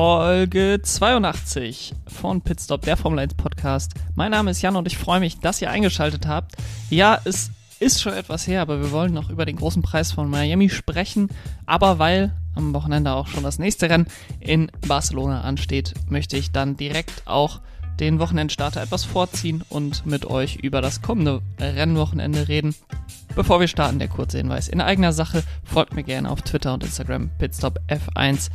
Folge 82 von Pitstop, der Formel 1 Podcast. Mein Name ist Jan und ich freue mich, dass ihr eingeschaltet habt. Ja, es ist schon etwas her, aber wir wollen noch über den großen Preis von Miami sprechen. Aber weil am Wochenende auch schon das nächste Rennen in Barcelona ansteht, möchte ich dann direkt auch den Wochenendstarter etwas vorziehen und mit euch über das kommende Rennwochenende reden. Bevor wir starten, der kurze Hinweis in eigener Sache. Folgt mir gerne auf Twitter und Instagram pitstop F1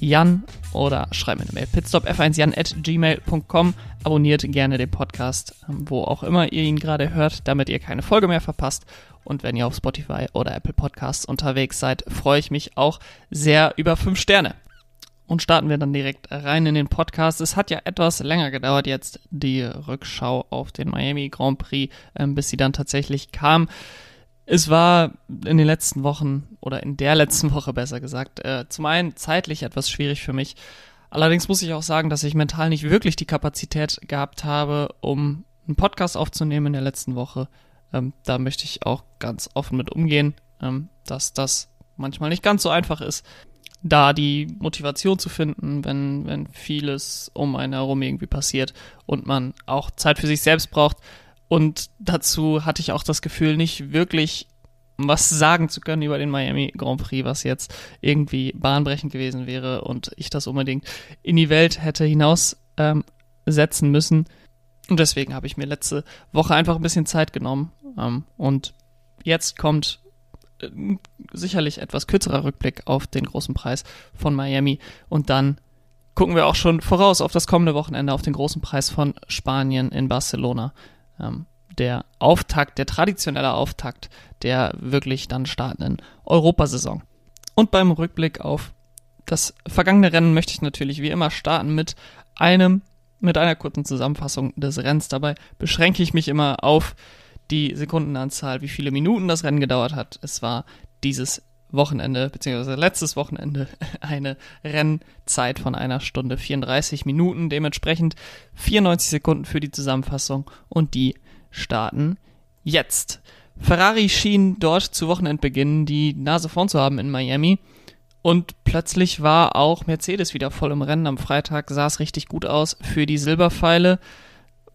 Jan oder schreibt mir eine Mail pitstopf1jan at gmail.com. Abonniert gerne den Podcast, wo auch immer ihr ihn gerade hört, damit ihr keine Folge mehr verpasst. Und wenn ihr auf Spotify oder Apple Podcasts unterwegs seid, freue ich mich auch sehr über 5 Sterne. Und starten wir dann direkt rein in den Podcast. Es hat ja etwas länger gedauert jetzt, die Rückschau auf den Miami Grand Prix, ähm, bis sie dann tatsächlich kam. Es war in den letzten Wochen oder in der letzten Woche besser gesagt, äh, zum einen zeitlich etwas schwierig für mich. Allerdings muss ich auch sagen, dass ich mental nicht wirklich die Kapazität gehabt habe, um einen Podcast aufzunehmen in der letzten Woche. Ähm, da möchte ich auch ganz offen mit umgehen, ähm, dass das manchmal nicht ganz so einfach ist da die Motivation zu finden, wenn, wenn vieles um einen herum irgendwie passiert und man auch Zeit für sich selbst braucht. Und dazu hatte ich auch das Gefühl, nicht wirklich was sagen zu können über den Miami Grand Prix, was jetzt irgendwie bahnbrechend gewesen wäre und ich das unbedingt in die Welt hätte hinaus ähm, setzen müssen. Und deswegen habe ich mir letzte Woche einfach ein bisschen Zeit genommen. Ähm, und jetzt kommt sicherlich etwas kürzerer Rückblick auf den großen Preis von Miami und dann gucken wir auch schon voraus auf das kommende Wochenende auf den großen Preis von Spanien in Barcelona. Ähm, der Auftakt, der traditionelle Auftakt der wirklich dann startenden Europasaison. Und beim Rückblick auf das vergangene Rennen möchte ich natürlich wie immer starten mit einem, mit einer kurzen Zusammenfassung des Rennens. Dabei beschränke ich mich immer auf die Sekundenanzahl, wie viele Minuten das Rennen gedauert hat. Es war dieses Wochenende, beziehungsweise letztes Wochenende, eine Rennzeit von einer Stunde 34 Minuten, dementsprechend 94 Sekunden für die Zusammenfassung und die starten jetzt. Ferrari schien dort zu Wochenendbeginn die Nase vorn zu haben in Miami und plötzlich war auch Mercedes wieder voll im Rennen. Am Freitag sah es richtig gut aus für die Silberpfeile.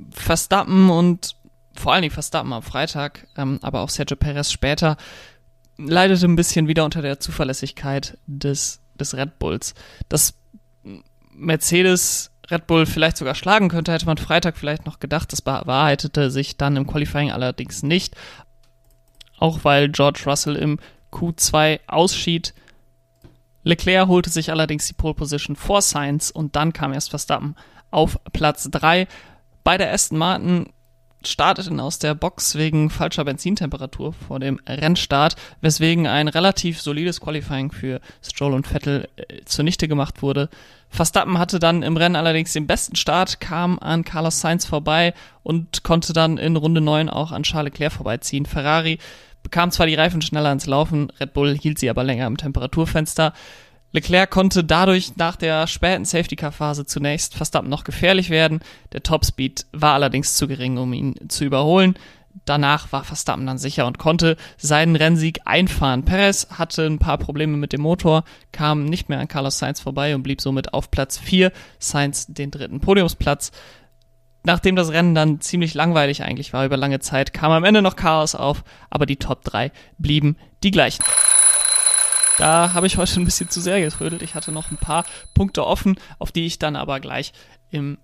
Verstappen und vor allen Dingen Verstappen am Freitag, ähm, aber auch Sergio Perez später, leidete ein bisschen wieder unter der Zuverlässigkeit des, des Red Bulls. Dass Mercedes Red Bull vielleicht sogar schlagen könnte, hätte man Freitag vielleicht noch gedacht. Das bewahrheitete sich dann im Qualifying allerdings nicht. Auch weil George Russell im Q2 ausschied. Leclerc holte sich allerdings die Pole Position vor Sainz und dann kam erst Verstappen auf Platz 3. Bei der Aston Martin starteten aus der Box wegen falscher Benzintemperatur vor dem Rennstart, weswegen ein relativ solides Qualifying für Stroll und Vettel äh, zunichte gemacht wurde. Verstappen hatte dann im Rennen allerdings den besten Start, kam an Carlos Sainz vorbei und konnte dann in Runde 9 auch an Charles Leclerc vorbeiziehen. Ferrari bekam zwar die Reifen schneller ins Laufen, Red Bull hielt sie aber länger im Temperaturfenster. Leclerc konnte dadurch nach der späten Safety-Car-Phase zunächst Verstappen noch gefährlich werden. Der Topspeed war allerdings zu gering, um ihn zu überholen. Danach war Verstappen dann sicher und konnte seinen Rennsieg einfahren. Perez hatte ein paar Probleme mit dem Motor, kam nicht mehr an Carlos Sainz vorbei und blieb somit auf Platz 4. Sainz den dritten Podiumsplatz. Nachdem das Rennen dann ziemlich langweilig eigentlich war über lange Zeit, kam am Ende noch Chaos auf, aber die Top 3 blieben die gleichen. Da habe ich heute ein bisschen zu sehr getrödelt. Ich hatte noch ein paar Punkte offen, auf die ich dann aber gleich im,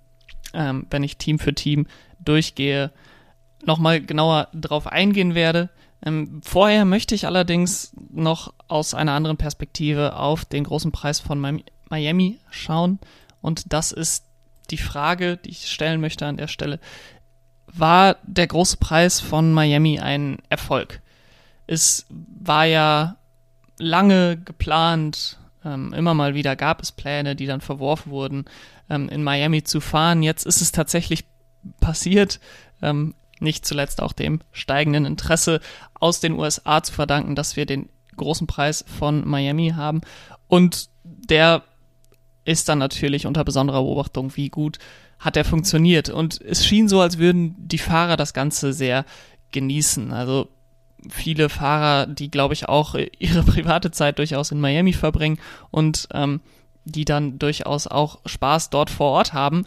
ähm, wenn ich Team für Team durchgehe, nochmal genauer drauf eingehen werde. Ähm, vorher möchte ich allerdings noch aus einer anderen Perspektive auf den großen Preis von Miami schauen. Und das ist die Frage, die ich stellen möchte an der Stelle. War der große Preis von Miami ein Erfolg? Es war ja lange geplant. Ähm, immer mal wieder gab es Pläne, die dann verworfen wurden, ähm, in Miami zu fahren. Jetzt ist es tatsächlich passiert. Ähm, nicht zuletzt auch dem steigenden Interesse aus den USA zu verdanken, dass wir den großen Preis von Miami haben. Und der ist dann natürlich unter besonderer Beobachtung, wie gut hat er funktioniert. Und es schien so, als würden die Fahrer das Ganze sehr genießen. Also viele Fahrer, die, glaube ich, auch ihre private Zeit durchaus in Miami verbringen und ähm, die dann durchaus auch Spaß dort vor Ort haben.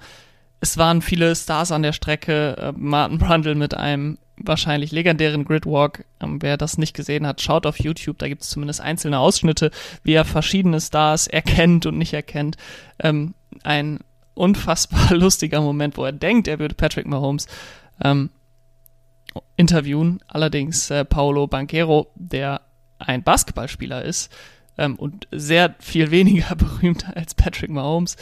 Es waren viele Stars an der Strecke. Äh, Martin Brundle mit einem wahrscheinlich legendären Gridwalk. Ähm, wer das nicht gesehen hat, schaut auf YouTube. Da gibt es zumindest einzelne Ausschnitte, wie er verschiedene Stars erkennt und nicht erkennt. Ähm, ein unfassbar lustiger Moment, wo er denkt, er würde Patrick Mahomes ähm, interviewen. Allerdings äh, Paolo Banquero, der ein Basketballspieler ist ähm, und sehr viel weniger berühmt als Patrick Mahomes,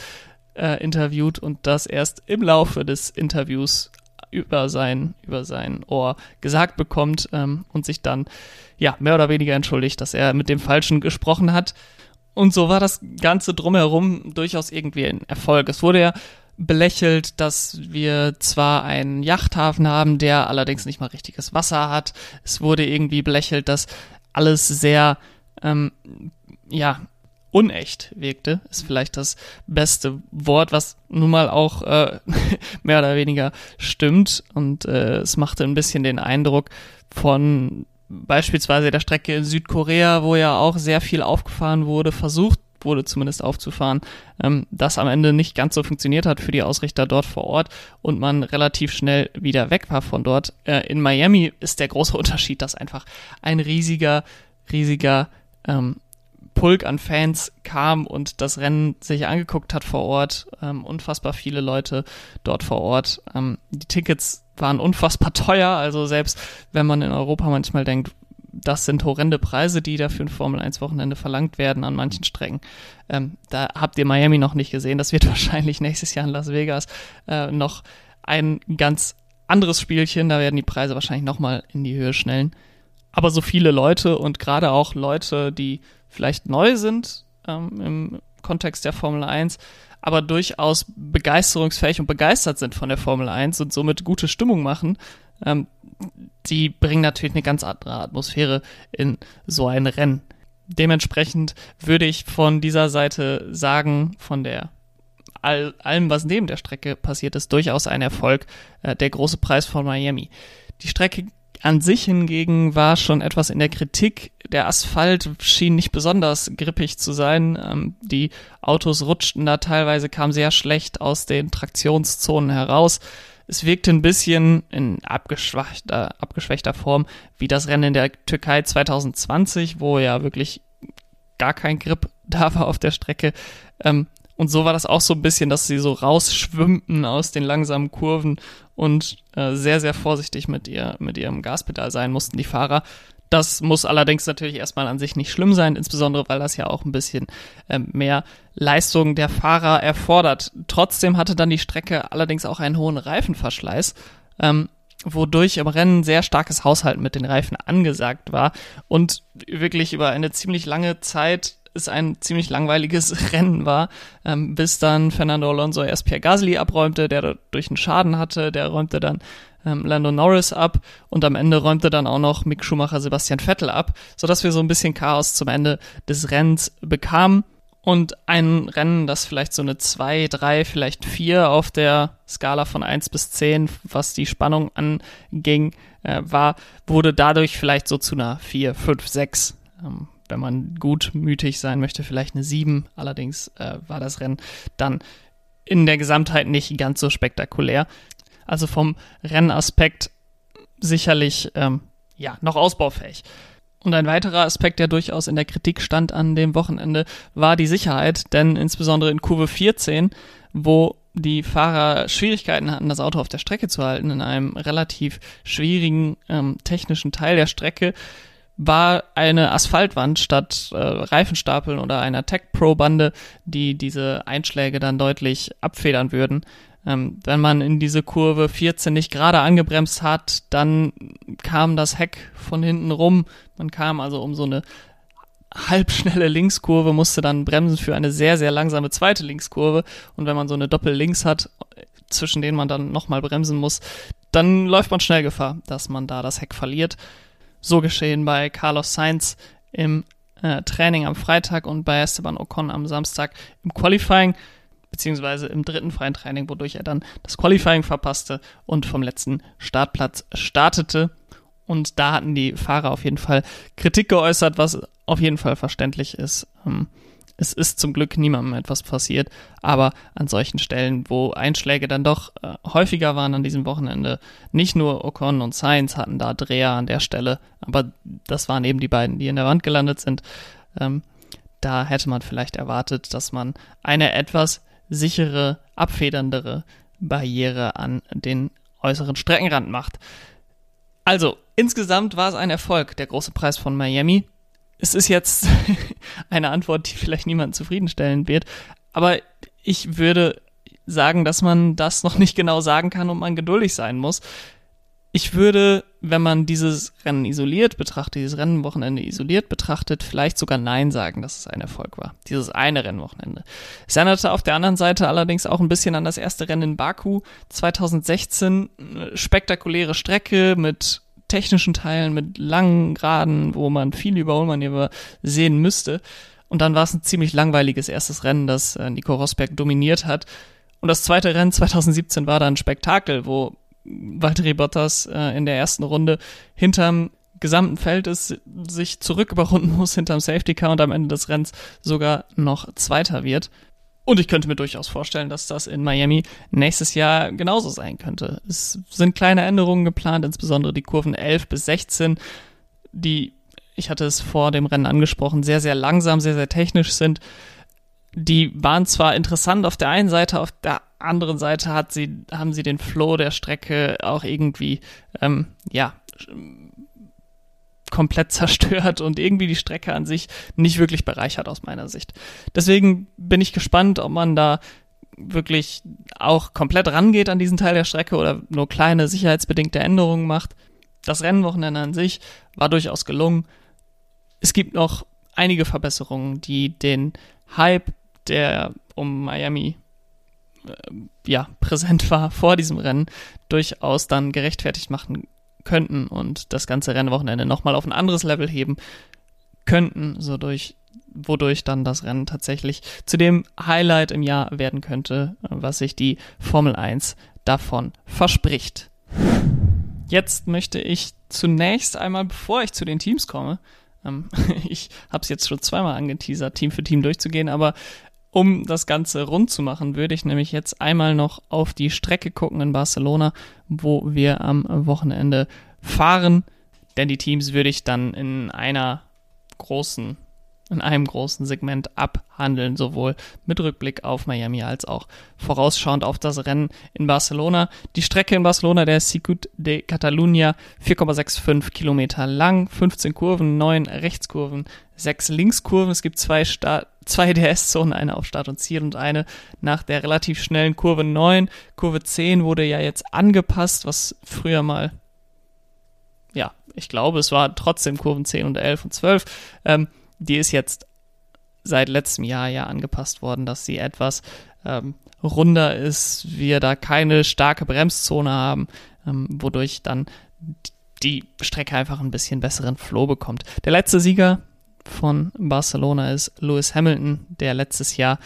äh, interviewt und das erst im Laufe des Interviews über sein, über sein Ohr gesagt bekommt ähm, und sich dann ja mehr oder weniger entschuldigt, dass er mit dem Falschen gesprochen hat. Und so war das Ganze drumherum durchaus irgendwie ein Erfolg. Es wurde ja belächelt, dass wir zwar einen Yachthafen haben, der allerdings nicht mal richtiges Wasser hat. Es wurde irgendwie belächelt, dass alles sehr ähm, ja unecht wirkte, ist vielleicht das beste Wort, was nun mal auch äh, mehr oder weniger stimmt. Und äh, es machte ein bisschen den Eindruck von beispielsweise der Strecke in Südkorea, wo ja auch sehr viel aufgefahren wurde, versucht wurde zumindest aufzufahren, ähm, das am Ende nicht ganz so funktioniert hat für die Ausrichter dort vor Ort und man relativ schnell wieder weg war von dort. Äh, in Miami ist der große Unterschied, dass einfach ein riesiger, riesiger ähm, Pulk an Fans kam und das Rennen sich angeguckt hat vor Ort. Ähm, unfassbar viele Leute dort vor Ort. Ähm, die Tickets waren unfassbar teuer, also selbst wenn man in Europa manchmal denkt, das sind horrende Preise, die da für ein Formel 1 Wochenende verlangt werden an manchen Strecken. Ähm, da habt ihr Miami noch nicht gesehen. Das wird wahrscheinlich nächstes Jahr in Las Vegas äh, noch ein ganz anderes Spielchen. Da werden die Preise wahrscheinlich nochmal in die Höhe schnellen. Aber so viele Leute und gerade auch Leute, die vielleicht neu sind ähm, im Kontext der Formel 1, aber durchaus begeisterungsfähig und begeistert sind von der Formel 1 und somit gute Stimmung machen, ähm, die bringen natürlich eine ganz andere Atmosphäre in so ein Rennen. Dementsprechend würde ich von dieser Seite sagen, von der all, allem, was neben der Strecke passiert ist, durchaus ein Erfolg, äh, der große Preis von Miami. Die Strecke an sich hingegen war schon etwas in der Kritik. Der Asphalt schien nicht besonders grippig zu sein. Ähm, die Autos rutschten da teilweise, kamen sehr schlecht aus den Traktionszonen heraus. Es wirkte ein bisschen in abgeschwächter, abgeschwächter Form wie das Rennen in der Türkei 2020, wo ja wirklich gar kein Grip da war auf der Strecke. Ähm, und so war das auch so ein bisschen, dass sie so rausschwimmten aus den langsamen Kurven und äh, sehr, sehr vorsichtig mit, ihr, mit ihrem Gaspedal sein mussten, die Fahrer. Das muss allerdings natürlich erstmal an sich nicht schlimm sein, insbesondere weil das ja auch ein bisschen ähm, mehr Leistung der Fahrer erfordert. Trotzdem hatte dann die Strecke allerdings auch einen hohen Reifenverschleiß, ähm, wodurch im Rennen sehr starkes Haushalten mit den Reifen angesagt war und wirklich über eine ziemlich lange Zeit es ein ziemlich langweiliges Rennen war, ähm, bis dann Fernando Alonso erst Pierre Gasly abräumte, der durch einen Schaden hatte, der räumte dann ähm, Lando Norris ab und am Ende räumte dann auch noch Mick Schumacher Sebastian Vettel ab, sodass wir so ein bisschen Chaos zum Ende des Rennens bekamen und ein Rennen, das vielleicht so eine 2, 3, vielleicht 4 auf der Skala von 1 bis 10, was die Spannung anging, äh, war, wurde dadurch vielleicht so zu einer 4, 5, 6. Ähm, wenn man gutmütig sein möchte, vielleicht eine 7. Allerdings äh, war das Rennen dann in der Gesamtheit nicht ganz so spektakulär. Also vom Rennaspekt sicherlich ähm, ja noch ausbaufähig. Und ein weiterer Aspekt, der durchaus in der Kritik stand an dem Wochenende, war die Sicherheit, denn insbesondere in Kurve 14, wo die Fahrer Schwierigkeiten hatten, das Auto auf der Strecke zu halten, in einem relativ schwierigen ähm, technischen Teil der Strecke, war eine Asphaltwand statt äh, Reifenstapeln oder einer Tech Pro Bande, die diese Einschläge dann deutlich abfedern würden. Ähm, wenn man in diese Kurve 14 nicht gerade angebremst hat, dann kam das Heck von hinten rum. Man kam also um so eine halbschnelle Linkskurve, musste dann bremsen für eine sehr, sehr langsame zweite Linkskurve. Und wenn man so eine Doppel-Links hat, zwischen denen man dann nochmal bremsen muss, dann läuft man schnell Gefahr, dass man da das Heck verliert. So geschehen bei Carlos Sainz im äh, Training am Freitag und bei Esteban Ocon am Samstag im Qualifying, beziehungsweise im dritten freien Training, wodurch er dann das Qualifying verpasste und vom letzten Startplatz startete. Und da hatten die Fahrer auf jeden Fall Kritik geäußert, was auf jeden Fall verständlich ist. Ähm, Es ist zum Glück niemandem etwas passiert, aber an solchen Stellen, wo Einschläge dann doch äh, häufiger waren an diesem Wochenende, nicht nur Ocon und Sainz hatten da Dreher an der Stelle, aber das waren eben die beiden, die in der Wand gelandet sind. Ähm, da hätte man vielleicht erwartet, dass man eine etwas sichere, abfederndere Barriere an den äußeren Streckenrand macht. Also, insgesamt war es ein Erfolg, der große Preis von Miami. Es ist jetzt eine Antwort, die vielleicht niemanden zufriedenstellen wird, aber ich würde sagen, dass man das noch nicht genau sagen kann und man geduldig sein muss. Ich würde, wenn man dieses Rennen isoliert betrachtet, dieses Rennenwochenende isoliert betrachtet, vielleicht sogar Nein sagen, dass es ein Erfolg war. Dieses eine Rennwochenende. Es erinnerte auf der anderen Seite allerdings auch ein bisschen an das erste Rennen in Baku 2016. Spektakuläre Strecke mit technischen Teilen, mit langen Geraden, wo man viele Überholmanöver sehen müsste. Und dann war es ein ziemlich langweiliges erstes Rennen, das äh, Nico Rosberg dominiert hat. Und das zweite Rennen 2017 war dann ein Spektakel, wo Valtteri Bottas äh, in der ersten Runde hinterm gesamten Feld ist, sich zurück überrunden muss hinterm Safety Car und am Ende des Rennens sogar noch Zweiter wird. Und ich könnte mir durchaus vorstellen, dass das in Miami nächstes Jahr genauso sein könnte. Es sind kleine Änderungen geplant, insbesondere die Kurven 11 bis 16, die, ich hatte es vor dem Rennen angesprochen, sehr, sehr langsam, sehr, sehr technisch sind. Die waren zwar interessant auf der einen Seite, auf der anderen Seite hat sie, haben sie den Flow der Strecke auch irgendwie, ähm, ja, komplett zerstört und irgendwie die Strecke an sich nicht wirklich bereichert aus meiner Sicht. Deswegen bin ich gespannt, ob man da wirklich auch komplett rangeht an diesen Teil der Strecke oder nur kleine sicherheitsbedingte Änderungen macht. Das Rennwochenende an sich war durchaus gelungen. Es gibt noch einige Verbesserungen, die den Hype, der um Miami äh, ja, präsent war vor diesem Rennen, durchaus dann gerechtfertigt machen könnten und das ganze Rennwochenende nochmal auf ein anderes Level heben könnten, so durch, wodurch dann das Rennen tatsächlich zu dem Highlight im Jahr werden könnte, was sich die Formel 1 davon verspricht. Jetzt möchte ich zunächst einmal, bevor ich zu den Teams komme, ähm, ich habe es jetzt schon zweimal angeteasert, Team für Team durchzugehen, aber um das Ganze rund zu machen, würde ich nämlich jetzt einmal noch auf die Strecke gucken in Barcelona, wo wir am Wochenende fahren. Denn die Teams würde ich dann in einer großen, in einem großen Segment abhandeln, sowohl mit Rückblick auf Miami als auch vorausschauend auf das Rennen in Barcelona. Die Strecke in Barcelona, der Circuit de Catalunya, 4,65 Kilometer lang, 15 Kurven, 9 Rechtskurven, 6 Linkskurven. Es gibt zwei Start zwei DS-Zonen, eine auf Start und Ziel und eine nach der relativ schnellen Kurve 9. Kurve 10 wurde ja jetzt angepasst, was früher mal, ja, ich glaube, es war trotzdem Kurven 10 und 11 und 12. Ähm, die ist jetzt seit letztem Jahr ja angepasst worden, dass sie etwas ähm, runder ist, wir da keine starke Bremszone haben, ähm, wodurch dann die Strecke einfach ein bisschen besseren Flow bekommt. Der letzte Sieger von Barcelona ist Lewis Hamilton, der letztes Jahr,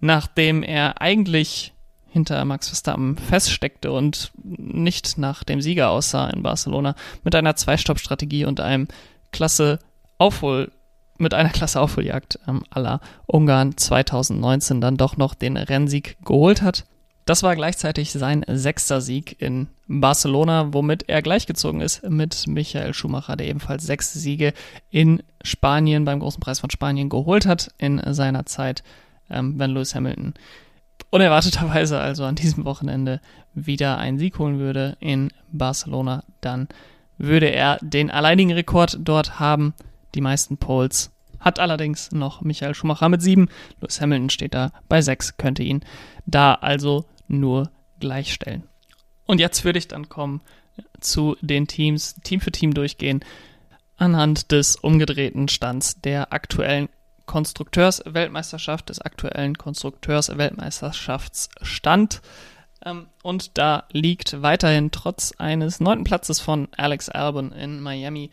nachdem er eigentlich hinter Max Verstappen feststeckte und nicht nach dem Sieger aussah in Barcelona, mit einer Zwei-Stopp-Strategie und einem klasse Aufhol, mit einer klasse Aufholjagd ähm, aller Ungarn 2019 dann doch noch den Rennsieg geholt hat. Das war gleichzeitig sein sechster Sieg in Barcelona, womit er gleichgezogen ist mit Michael Schumacher, der ebenfalls sechs Siege in Spanien beim Großen Preis von Spanien geholt hat in seiner Zeit, ähm, wenn Lewis Hamilton unerwarteterweise also an diesem Wochenende wieder einen Sieg holen würde in Barcelona, dann würde er den alleinigen Rekord dort haben, die meisten Poles hat allerdings noch Michael Schumacher mit sieben. Lewis Hamilton steht da bei sechs, könnte ihn da also nur gleichstellen. Und jetzt würde ich dann kommen zu den Teams, Team für Team durchgehen, anhand des umgedrehten Stands der aktuellen Konstrukteursweltmeisterschaft, des aktuellen Konstrukteursweltmeisterschaftsstand. Ähm, und da liegt weiterhin trotz eines neunten Platzes von Alex Albon in Miami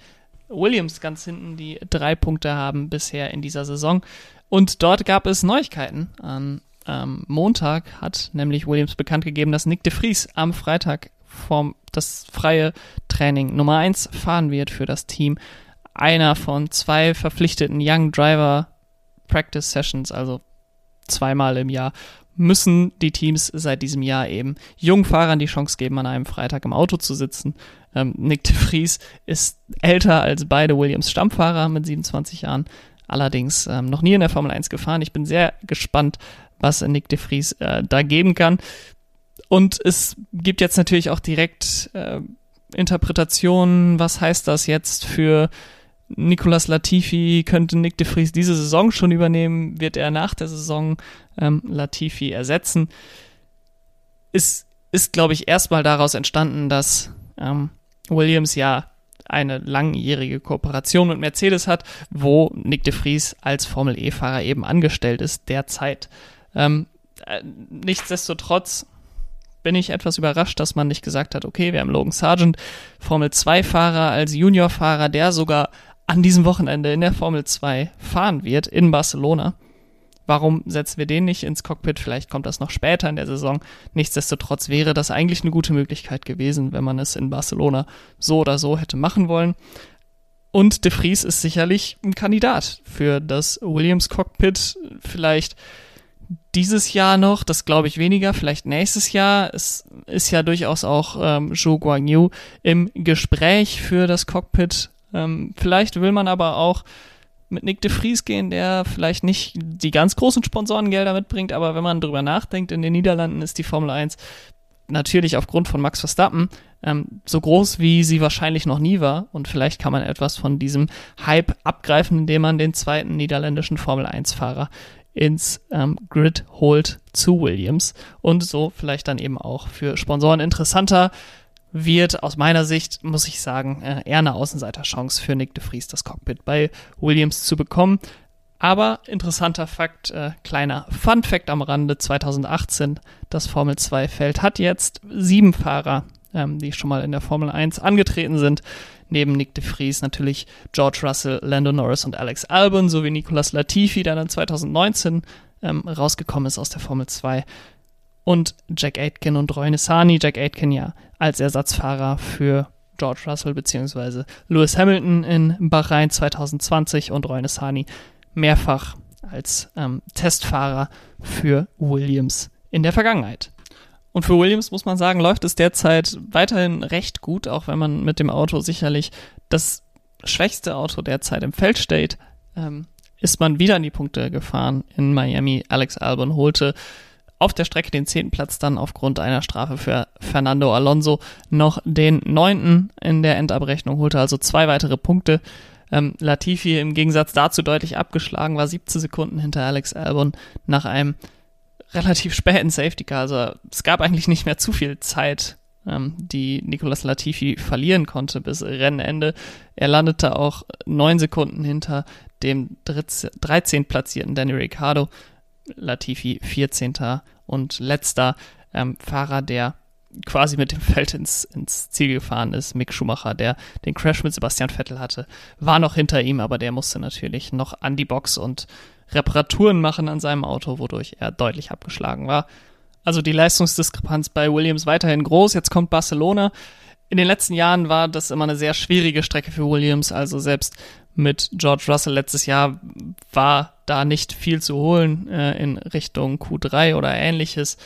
Williams ganz hinten, die drei Punkte haben bisher in dieser Saison. Und dort gab es Neuigkeiten an ähm, Montag hat nämlich Williams bekannt gegeben, dass Nick de Vries am Freitag vom das freie Training Nummer 1 fahren wird für das Team. Einer von zwei verpflichteten Young Driver Practice Sessions, also zweimal im Jahr, müssen die Teams seit diesem Jahr eben jungen Fahrern die Chance geben, an einem Freitag im Auto zu sitzen. Ähm, Nick de Vries ist älter als beide Williams Stammfahrer mit 27 Jahren, allerdings ähm, noch nie in der Formel 1 gefahren. Ich bin sehr gespannt, was Nick de Vries äh, da geben kann. Und es gibt jetzt natürlich auch direkt äh, Interpretationen, was heißt das jetzt für Nicolas Latifi könnte Nick de Vries diese Saison schon übernehmen, wird er nach der Saison ähm, Latifi ersetzen. Ist, ist glaube ich, erstmal daraus entstanden, dass ähm, Williams ja eine langjährige Kooperation mit Mercedes hat, wo Nick de Vries als Formel E-Fahrer eben angestellt ist derzeit. Ähm, äh, nichtsdestotrotz bin ich etwas überrascht, dass man nicht gesagt hat, okay, wir haben Logan Sargent, Formel 2-Fahrer als Juniorfahrer, der sogar an diesem Wochenende in der Formel 2 fahren wird in Barcelona. Warum setzen wir den nicht ins Cockpit? Vielleicht kommt das noch später in der Saison. Nichtsdestotrotz wäre das eigentlich eine gute Möglichkeit gewesen, wenn man es in Barcelona so oder so hätte machen wollen. Und De Vries ist sicherlich ein Kandidat für das Williams Cockpit. Vielleicht dieses Jahr noch, das glaube ich weniger, vielleicht nächstes Jahr. Es ist ja durchaus auch ähm, Zhou Guangyu im Gespräch für das Cockpit ähm, vielleicht will man aber auch mit Nick de Vries gehen, der vielleicht nicht die ganz großen Sponsorengelder mitbringt, aber wenn man drüber nachdenkt, in den Niederlanden ist die Formel 1 natürlich aufgrund von Max Verstappen ähm, so groß, wie sie wahrscheinlich noch nie war. Und vielleicht kann man etwas von diesem Hype abgreifen, indem man den zweiten niederländischen Formel 1-Fahrer ins ähm, Grid holt zu Williams. Und so vielleicht dann eben auch für Sponsoren interessanter wird aus meiner Sicht, muss ich sagen, äh, eher eine Außenseiterchance für Nick de Vries, das Cockpit bei Williams zu bekommen. Aber interessanter Fakt, äh, kleiner Fun Fact am Rande, 2018, das Formel 2 Feld hat jetzt sieben Fahrer, ähm, die schon mal in der Formel 1 angetreten sind. Neben Nick de Vries natürlich George Russell, Lando Norris und Alex Albon sowie Nicolas Latifi, der dann 2019 ähm, rausgekommen ist aus der Formel 2 und Jack Aitken und Roy Nissani. Jack Aitken ja als Ersatzfahrer für George Russell bzw. Lewis Hamilton in Bahrain 2020 und Roy Nissani mehrfach als ähm, Testfahrer für Williams in der Vergangenheit. Und für Williams muss man sagen, läuft es derzeit weiterhin recht gut, auch wenn man mit dem Auto sicherlich das schwächste Auto derzeit im Feld steht. Ähm, ist man wieder an die Punkte gefahren in Miami. Alex Albon holte auf der Strecke den zehnten Platz dann aufgrund einer Strafe für Fernando Alonso noch den neunten in der Endabrechnung, holte also zwei weitere Punkte. Ähm, Latifi im Gegensatz dazu deutlich abgeschlagen, war 17 Sekunden hinter Alex Albon nach einem relativ späten Safety Car. Also es gab eigentlich nicht mehr zu viel Zeit, ähm, die Nicolas Latifi verlieren konnte bis Rennende. Er landete auch neun Sekunden hinter dem 13. platzierten Danny Ricciardo. Latifi 14. und letzter ähm, Fahrer, der quasi mit dem Feld ins, ins Ziel gefahren ist. Mick Schumacher, der den Crash mit Sebastian Vettel hatte, war noch hinter ihm, aber der musste natürlich noch an die Box und Reparaturen machen an seinem Auto, wodurch er deutlich abgeschlagen war. Also die Leistungsdiskrepanz bei Williams weiterhin groß. Jetzt kommt Barcelona. In den letzten Jahren war das immer eine sehr schwierige Strecke für Williams. Also selbst mit George Russell letztes Jahr war da nicht viel zu holen äh, in Richtung Q3 oder ähnliches,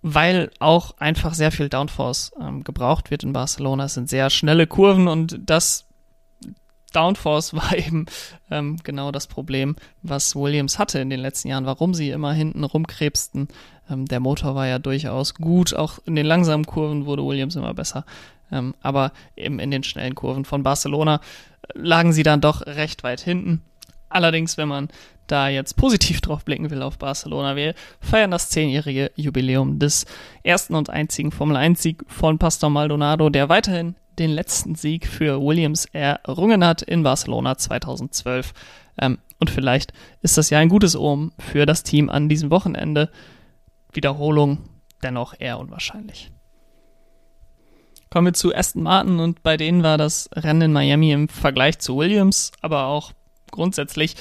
weil auch einfach sehr viel Downforce ähm, gebraucht wird in Barcelona. Es sind sehr schnelle Kurven und das Downforce war eben ähm, genau das Problem, was Williams hatte in den letzten Jahren, warum sie immer hinten rumkrebsten. Ähm, der Motor war ja durchaus gut, auch in den langsamen Kurven wurde Williams immer besser. Ähm, aber eben in den schnellen Kurven von Barcelona lagen sie dann doch recht weit hinten. Allerdings, wenn man da jetzt positiv drauf blicken will auf Barcelona, wir feiern das zehnjährige Jubiläum des ersten und einzigen Formel-1-Sieg von Pastor Maldonado, der weiterhin den letzten Sieg für Williams errungen hat in Barcelona 2012. Ähm, und vielleicht ist das ja ein gutes Ohm für das Team an diesem Wochenende. Wiederholung dennoch eher unwahrscheinlich. Kommen wir zu Aston Martin und bei denen war das Rennen in Miami im Vergleich zu Williams, aber auch grundsätzlich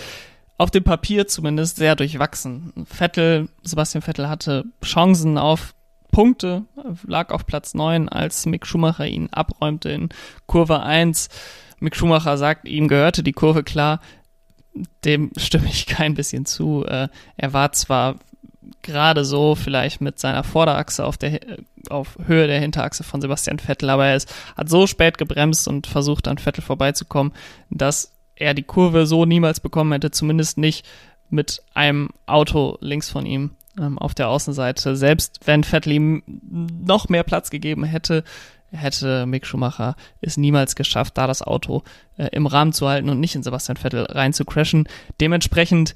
auf dem Papier zumindest sehr durchwachsen. Vettel, Sebastian Vettel hatte Chancen auf Punkte, lag auf Platz 9, als Mick Schumacher ihn abräumte in Kurve 1. Mick Schumacher sagt, ihm gehörte die Kurve klar. dem stimme ich kein bisschen zu. Äh, er war zwar gerade so vielleicht mit seiner Vorderachse auf der auf Höhe der Hinterachse von Sebastian Vettel, aber er ist, hat so spät gebremst und versucht an Vettel vorbeizukommen, dass er die Kurve so niemals bekommen hätte, zumindest nicht mit einem Auto links von ihm ähm, auf der Außenseite. Selbst wenn Vettel noch mehr Platz gegeben hätte, hätte Mick Schumacher es niemals geschafft, da das Auto äh, im Rahmen zu halten und nicht in Sebastian Vettel rein zu crashen. Dementsprechend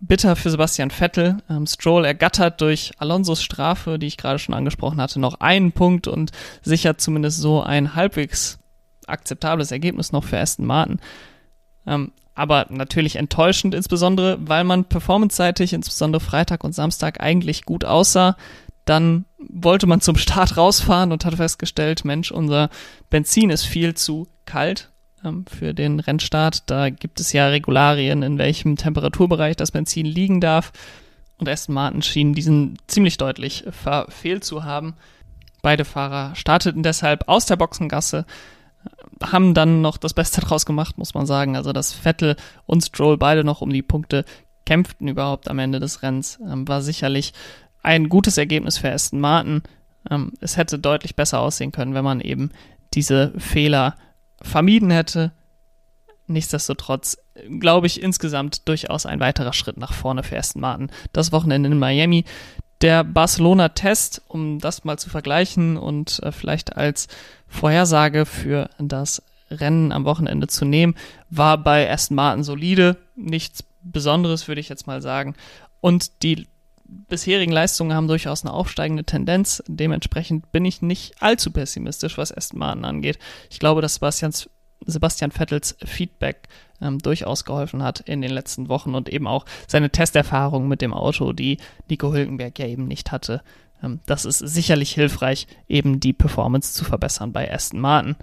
bitter für Sebastian Vettel. Ähm, Stroll ergattert durch Alonsos Strafe, die ich gerade schon angesprochen hatte, noch einen Punkt und sichert zumindest so ein halbwegs akzeptables Ergebnis noch für Aston Martin. Ähm, aber natürlich enttäuschend, insbesondere weil man performanceseitig, insbesondere Freitag und Samstag, eigentlich gut aussah. Dann wollte man zum Start rausfahren und hat festgestellt, Mensch, unser Benzin ist viel zu kalt ähm, für den Rennstart. Da gibt es ja Regularien, in welchem Temperaturbereich das Benzin liegen darf. Und Aston Martin schien diesen ziemlich deutlich verfehlt zu haben. Beide Fahrer starteten deshalb aus der Boxengasse, haben dann noch das Beste draus gemacht, muss man sagen. Also, dass Vettel und Stroll beide noch um die Punkte kämpften überhaupt am Ende des Rennens, ähm, war sicherlich ein gutes Ergebnis für Aston Martin. Ähm, es hätte deutlich besser aussehen können, wenn man eben diese Fehler vermieden hätte. Nichtsdestotrotz glaube ich insgesamt durchaus ein weiterer Schritt nach vorne für Aston Martin. Das Wochenende in Miami. Der Barcelona-Test, um das mal zu vergleichen und äh, vielleicht als Vorhersage für das Rennen am Wochenende zu nehmen, war bei Aston Martin solide. Nichts Besonderes, würde ich jetzt mal sagen. Und die bisherigen Leistungen haben durchaus eine aufsteigende Tendenz. Dementsprechend bin ich nicht allzu pessimistisch, was Aston Martin angeht. Ich glaube, dass Sebastians, Sebastian Vettels Feedback ähm, durchaus geholfen hat in den letzten Wochen und eben auch seine Testerfahrung mit dem Auto, die Nico Hülkenberg ja eben nicht hatte. Ähm, das ist sicherlich hilfreich, eben die Performance zu verbessern bei Aston Martin.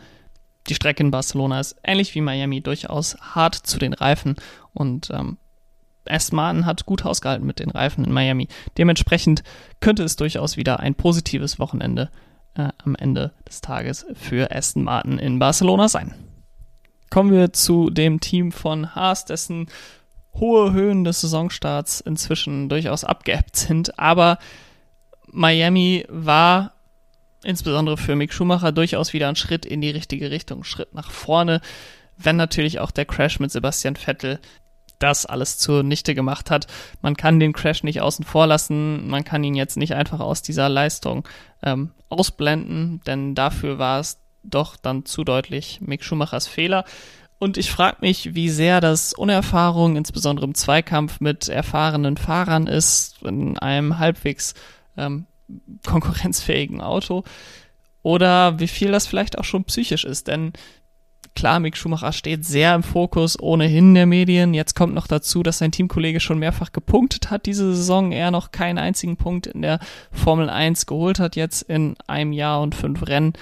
Die Strecke in Barcelona ist ähnlich wie Miami durchaus hart zu den Reifen und ähm, Aston Martin hat gut ausgehalten mit den Reifen in Miami. Dementsprechend könnte es durchaus wieder ein positives Wochenende äh, am Ende des Tages für Aston Martin in Barcelona sein. Kommen wir zu dem Team von Haas, dessen hohe Höhen des Saisonstarts inzwischen durchaus abgeebbt sind. Aber Miami war insbesondere für Mick Schumacher durchaus wieder ein Schritt in die richtige Richtung, Schritt nach vorne, wenn natürlich auch der Crash mit Sebastian Vettel das alles zunichte gemacht hat. Man kann den Crash nicht außen vor lassen, man kann ihn jetzt nicht einfach aus dieser Leistung ähm, ausblenden, denn dafür war es doch dann zu deutlich Mick Schumachers Fehler. Und ich frage mich, wie sehr das Unerfahrung, insbesondere im Zweikampf mit erfahrenen Fahrern ist, in einem halbwegs ähm, konkurrenzfähigen Auto. Oder wie viel das vielleicht auch schon psychisch ist. Denn Klar, Mick Schumacher steht sehr im Fokus ohnehin der Medien. Jetzt kommt noch dazu, dass sein Teamkollege schon mehrfach gepunktet hat diese Saison, er noch keinen einzigen Punkt in der Formel 1 geholt hat, jetzt in einem Jahr und fünf Rennen.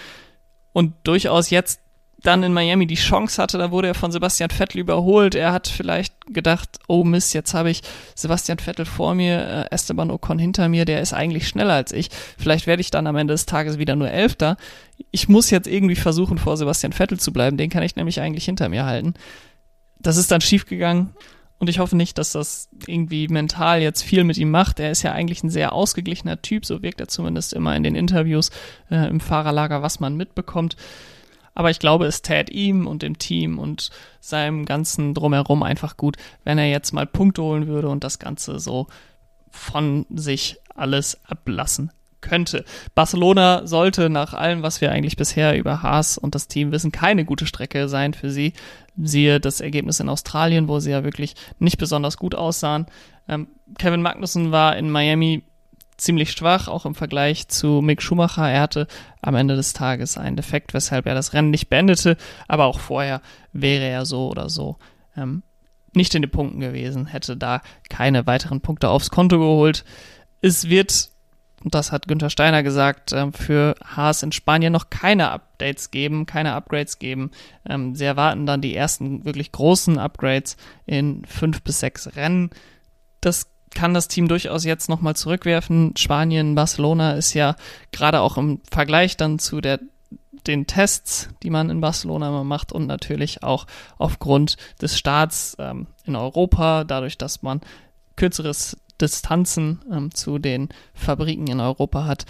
Und durchaus jetzt dann in Miami die Chance hatte, da wurde er von Sebastian Vettel überholt. Er hat vielleicht gedacht, oh Mist, jetzt habe ich Sebastian Vettel vor mir, äh, Esteban Ocon hinter mir, der ist eigentlich schneller als ich. Vielleicht werde ich dann am Ende des Tages wieder nur Elfter. Ich muss jetzt irgendwie versuchen, vor Sebastian Vettel zu bleiben. Den kann ich nämlich eigentlich hinter mir halten. Das ist dann schiefgegangen. Und ich hoffe nicht, dass das irgendwie mental jetzt viel mit ihm macht. Er ist ja eigentlich ein sehr ausgeglichener Typ, so wirkt er zumindest immer in den Interviews äh, im Fahrerlager, was man mitbekommt. Aber ich glaube, es tät ihm und dem Team und seinem ganzen Drumherum einfach gut, wenn er jetzt mal Punkte holen würde und das Ganze so von sich alles ablassen könnte. Barcelona sollte nach allem, was wir eigentlich bisher über Haas und das Team wissen, keine gute Strecke sein für sie. Siehe das Ergebnis in Australien, wo sie ja wirklich nicht besonders gut aussahen. Ähm, Kevin Magnussen war in Miami ziemlich schwach, auch im Vergleich zu Mick Schumacher. Er hatte am Ende des Tages einen Defekt, weshalb er das Rennen nicht beendete, aber auch vorher wäre er so oder so ähm, nicht in den Punkten gewesen, hätte da keine weiteren Punkte aufs Konto geholt. Es wird, und das hat Günther Steiner gesagt, ähm, für Haas in Spanien noch keine Updates geben, keine Upgrades geben. Ähm, sie erwarten dann die ersten wirklich großen Upgrades in fünf bis sechs Rennen. Das kann das Team durchaus jetzt nochmal zurückwerfen. Spanien, Barcelona ist ja gerade auch im Vergleich dann zu der den Tests, die man in Barcelona immer macht und natürlich auch aufgrund des Starts ähm, in Europa, dadurch, dass man kürzeres Distanzen ähm, zu den Fabriken in Europa hat,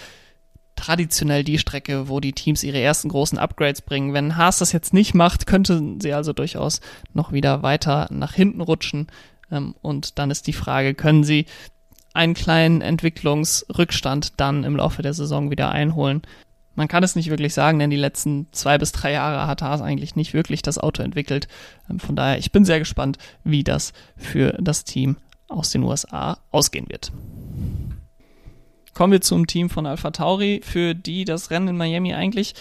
traditionell die Strecke, wo die Teams ihre ersten großen Upgrades bringen. Wenn Haas das jetzt nicht macht, könnte sie also durchaus noch wieder weiter nach hinten rutschen. Ähm, und dann ist die Frage, können sie einen kleinen Entwicklungsrückstand dann im Laufe der Saison wieder einholen? Man kann es nicht wirklich sagen, denn die letzten zwei bis drei Jahre hat Haas eigentlich nicht wirklich das Auto entwickelt. Ähm, von daher, ich bin sehr gespannt, wie das für das Team aus den USA ausgehen wird. Kommen wir zum Team von Alpha Tauri, für die das Rennen in Miami eigentlich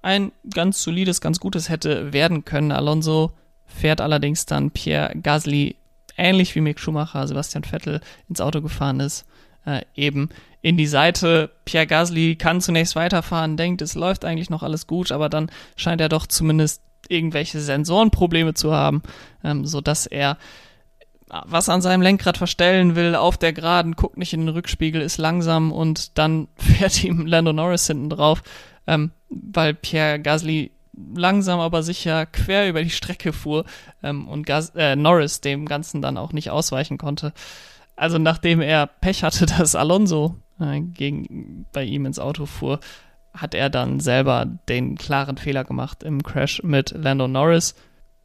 ein ganz solides, ganz gutes hätte werden können. Alonso fährt allerdings dann Pierre Gasly ähnlich wie Mick Schumacher, Sebastian Vettel ins Auto gefahren ist, äh, eben in die Seite. Pierre Gasly kann zunächst weiterfahren, denkt, es läuft eigentlich noch alles gut, aber dann scheint er doch zumindest irgendwelche Sensorenprobleme zu haben, ähm, so dass er was an seinem Lenkrad verstellen will, auf der Geraden, guckt nicht in den Rückspiegel, ist langsam und dann fährt ihm Lando Norris hinten drauf, ähm, weil Pierre Gasly langsam aber sicher quer über die Strecke fuhr ähm, und Gas äh, Norris dem Ganzen dann auch nicht ausweichen konnte. Also nachdem er Pech hatte, dass Alonso äh, gegen, bei ihm ins Auto fuhr, hat er dann selber den klaren Fehler gemacht im Crash mit Lando Norris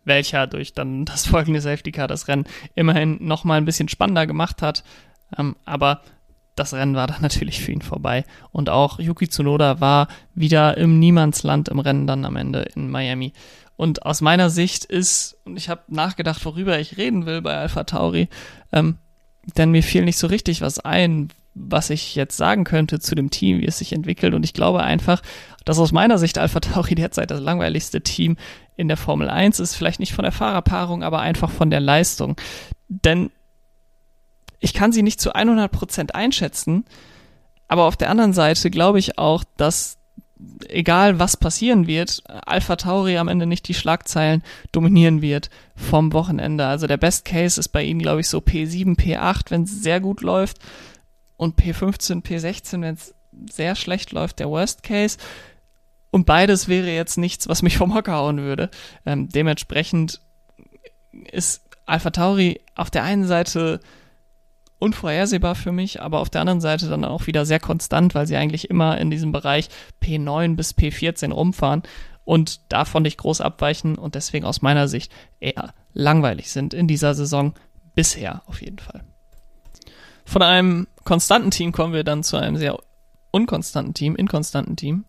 welcher durch dann das folgende Safety Car das Rennen immerhin nochmal ein bisschen spannender gemacht hat. Ähm, aber das Rennen war dann natürlich für ihn vorbei. Und auch Yuki Tsunoda war wieder im Niemandsland im Rennen dann am Ende in Miami. Und aus meiner Sicht ist, und ich habe nachgedacht, worüber ich reden will bei Alpha Tauri, ähm, denn mir fiel nicht so richtig was ein, was ich jetzt sagen könnte zu dem Team, wie es sich entwickelt. Und ich glaube einfach, dass aus meiner Sicht Alpha Tauri derzeit das langweiligste Team in der Formel 1 ist. Vielleicht nicht von der Fahrerpaarung, aber einfach von der Leistung. Denn ich kann sie nicht zu 100 Prozent einschätzen. Aber auf der anderen Seite glaube ich auch, dass egal was passieren wird, Alpha Tauri am Ende nicht die Schlagzeilen dominieren wird vom Wochenende. Also der Best Case ist bei ihnen, glaube ich, so P7, P8, wenn es sehr gut läuft und P15, P16, wenn es sehr schlecht läuft, der Worst Case. Und beides wäre jetzt nichts, was mich vom Hocker hauen würde. Ähm, dementsprechend ist Alpha Tauri auf der einen Seite unvorhersehbar für mich, aber auf der anderen Seite dann auch wieder sehr konstant, weil sie eigentlich immer in diesem Bereich P9 bis P14 rumfahren und davon nicht groß abweichen und deswegen aus meiner Sicht eher langweilig sind in dieser Saison bisher auf jeden Fall. Von einem konstanten Team kommen wir dann zu einem sehr unkonstanten Team, inkonstanten Team.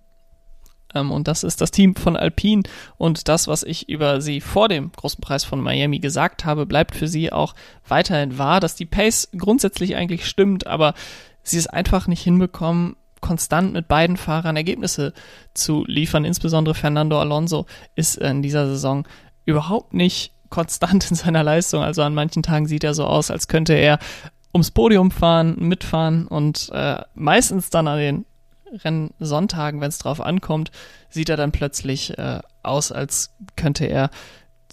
Ähm, und das ist das Team von Alpine. Und das, was ich über sie vor dem großen Preis von Miami gesagt habe, bleibt für sie auch weiterhin wahr, dass die Pace grundsätzlich eigentlich stimmt, aber sie es einfach nicht hinbekommen, konstant mit beiden Fahrern Ergebnisse zu liefern. Insbesondere Fernando Alonso ist in dieser Saison überhaupt nicht konstant in seiner Leistung. Also an manchen Tagen sieht er so aus, als könnte er ums Podium fahren, mitfahren und äh, meistens dann an den Rennsonntagen, wenn es drauf ankommt, sieht er dann plötzlich äh, aus, als könnte er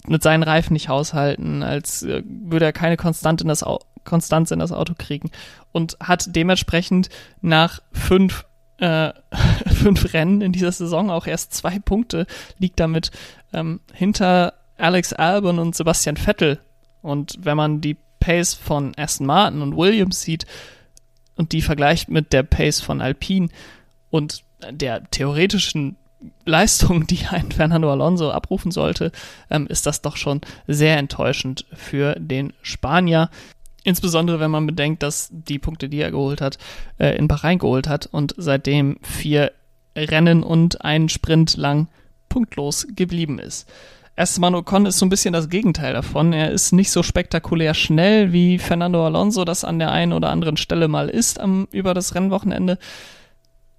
mit seinen Reifen nicht haushalten, als äh, würde er keine Konstante in das Au Konstanz in das Auto kriegen und hat dementsprechend nach fünf äh, fünf Rennen in dieser Saison auch erst zwei Punkte, liegt damit ähm, hinter Alex Albon und Sebastian Vettel. Und wenn man die Pace von Aston Martin und Williams sieht und die vergleicht mit der Pace von Alpine und der theoretischen Leistung, die ein Fernando Alonso abrufen sollte, ähm, ist das doch schon sehr enttäuschend für den Spanier. Insbesondere wenn man bedenkt, dass die Punkte, die er geholt hat, äh, in Bahrain geholt hat und seitdem vier Rennen und einen Sprint lang punktlos geblieben ist. Esteban Ocon ist so ein bisschen das Gegenteil davon. Er ist nicht so spektakulär schnell, wie Fernando Alonso das an der einen oder anderen Stelle mal ist am, über das Rennwochenende.